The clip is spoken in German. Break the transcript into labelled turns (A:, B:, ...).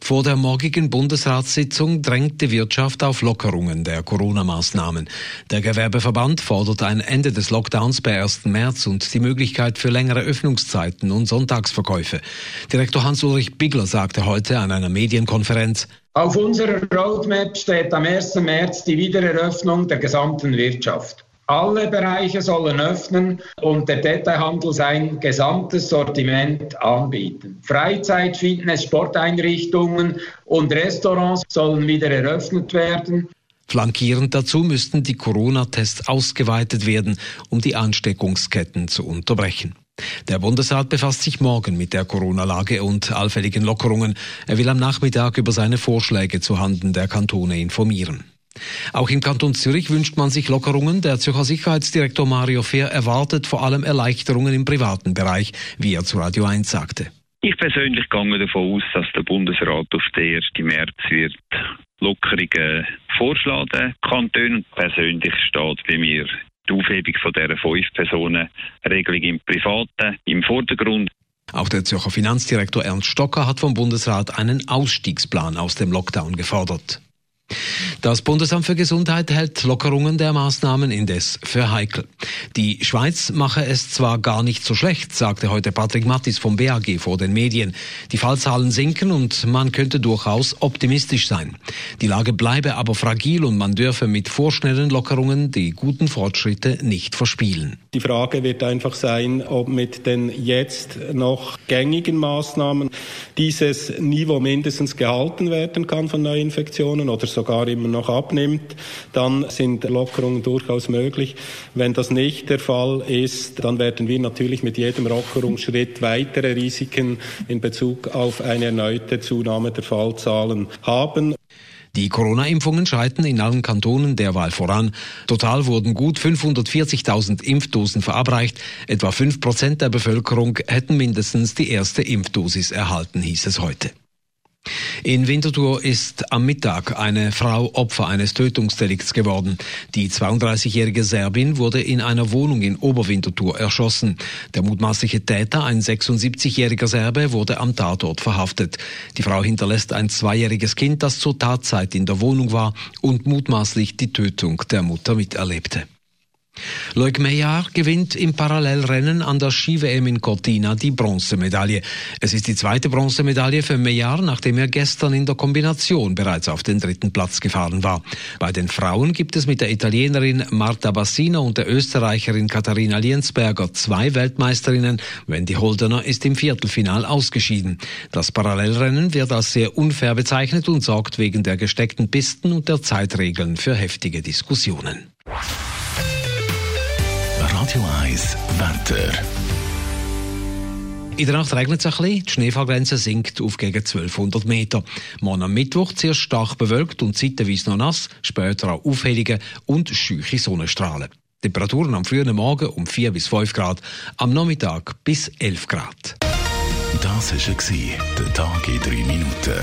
A: Vor der morgigen Bundesratssitzung drängt die Wirtschaft auf Lockerungen der Corona-Maßnahmen. Der Gewerbeverband fordert ein Ende des Lockdowns per 1. März und die Möglichkeit für längere Öffnungszeiten und Sonntagsverkäufe. Direktor Hans-Ulrich Bigler sagte heute an einer Medienkonferenz,
B: auf unserer Roadmap steht am 1. März die Wiedereröffnung der gesamten Wirtschaft. Alle Bereiche sollen öffnen und der Detailhandel sein gesamtes Sortiment anbieten. Freizeit, Fitness, Sporteinrichtungen und Restaurants sollen wieder eröffnet werden.
A: Flankierend dazu müssten die Corona-Tests ausgeweitet werden, um die Ansteckungsketten zu unterbrechen. Der Bundesrat befasst sich morgen mit der Corona-Lage und allfälligen Lockerungen. Er will am Nachmittag über seine Vorschläge zu Handen der Kantone informieren. Auch im Kanton Zürich wünscht man sich Lockerungen. Der Zürcher Sicherheitsdirektor Mario Fehr erwartet vor allem Erleichterungen im privaten Bereich, wie er zu Radio 1 sagte.
C: Ich persönlich gehe davon aus, dass der Bundesrat auf den 1. März wird Lockerungen vorschlagen kann. Und persönlich steht bei mir die Aufhebung von dieser Fünf-Personen-Regelung im Privaten im Vordergrund.
A: Auch der Zürcher Finanzdirektor Ernst Stocker hat vom Bundesrat einen Ausstiegsplan aus dem Lockdown gefordert. Das Bundesamt für Gesundheit hält Lockerungen der Maßnahmen indes für heikel. Die Schweiz mache es zwar gar nicht so schlecht, sagte heute Patrick Mattis vom BAG vor den Medien. Die Fallzahlen sinken und man könnte durchaus optimistisch sein. Die Lage bleibe aber fragil und man dürfe mit vorschnellen Lockerungen die guten Fortschritte nicht verspielen.
D: Die Frage wird einfach sein, ob mit den jetzt noch gängigen Maßnahmen dieses Niveau mindestens gehalten werden kann von Neuinfektionen oder sogar immer noch abnimmt, dann sind Lockerungen durchaus möglich. Wenn das nicht der Fall ist, dann werden wir natürlich mit jedem Lockerungsschritt weitere Risiken in Bezug auf eine erneute Zunahme der Fallzahlen haben.
A: Die Corona-Impfungen schreiten in allen Kantonen derweil voran. Total wurden gut 540.000 Impfdosen verabreicht. Etwa 5 Prozent der Bevölkerung hätten mindestens die erste Impfdosis erhalten, hieß es heute. In Winterthur ist am Mittag eine Frau Opfer eines Tötungsdelikts geworden. Die 32-jährige Serbin wurde in einer Wohnung in Oberwinterthur erschossen. Der mutmaßliche Täter, ein 76-jähriger Serbe, wurde am Tatort verhaftet. Die Frau hinterlässt ein zweijähriges Kind, das zur Tatzeit in der Wohnung war und mutmaßlich die Tötung der Mutter miterlebte. Loic Meillard gewinnt im Parallelrennen an der Ski-WM in Cortina die Bronzemedaille. Es ist die zweite Bronzemedaille für Meillard, nachdem er gestern in der Kombination bereits auf den dritten Platz gefahren war. Bei den Frauen gibt es mit der Italienerin Marta Bassina und der Österreicherin Katharina Liensberger zwei Weltmeisterinnen. Wendy Holdener ist im Viertelfinal ausgeschieden. Das Parallelrennen wird als sehr unfair bezeichnet und sorgt wegen der gesteckten Pisten und der Zeitregeln für heftige Diskussionen.
E: Radio 1 Wetter.
A: In der Nacht regnet es ein bisschen, die Schneefallgrenze sinkt auf gegen 1200 Meter. Morgen am Mittwoch zuerst stark bewölkt und zeitweise noch nass, später auch Aufhellungen und scheuche Sonnenstrahlen. Temperaturen am frühen Morgen um 4 bis 5 Grad, am Nachmittag bis 11 Grad.
E: Das war der Tag in 3 Minuten.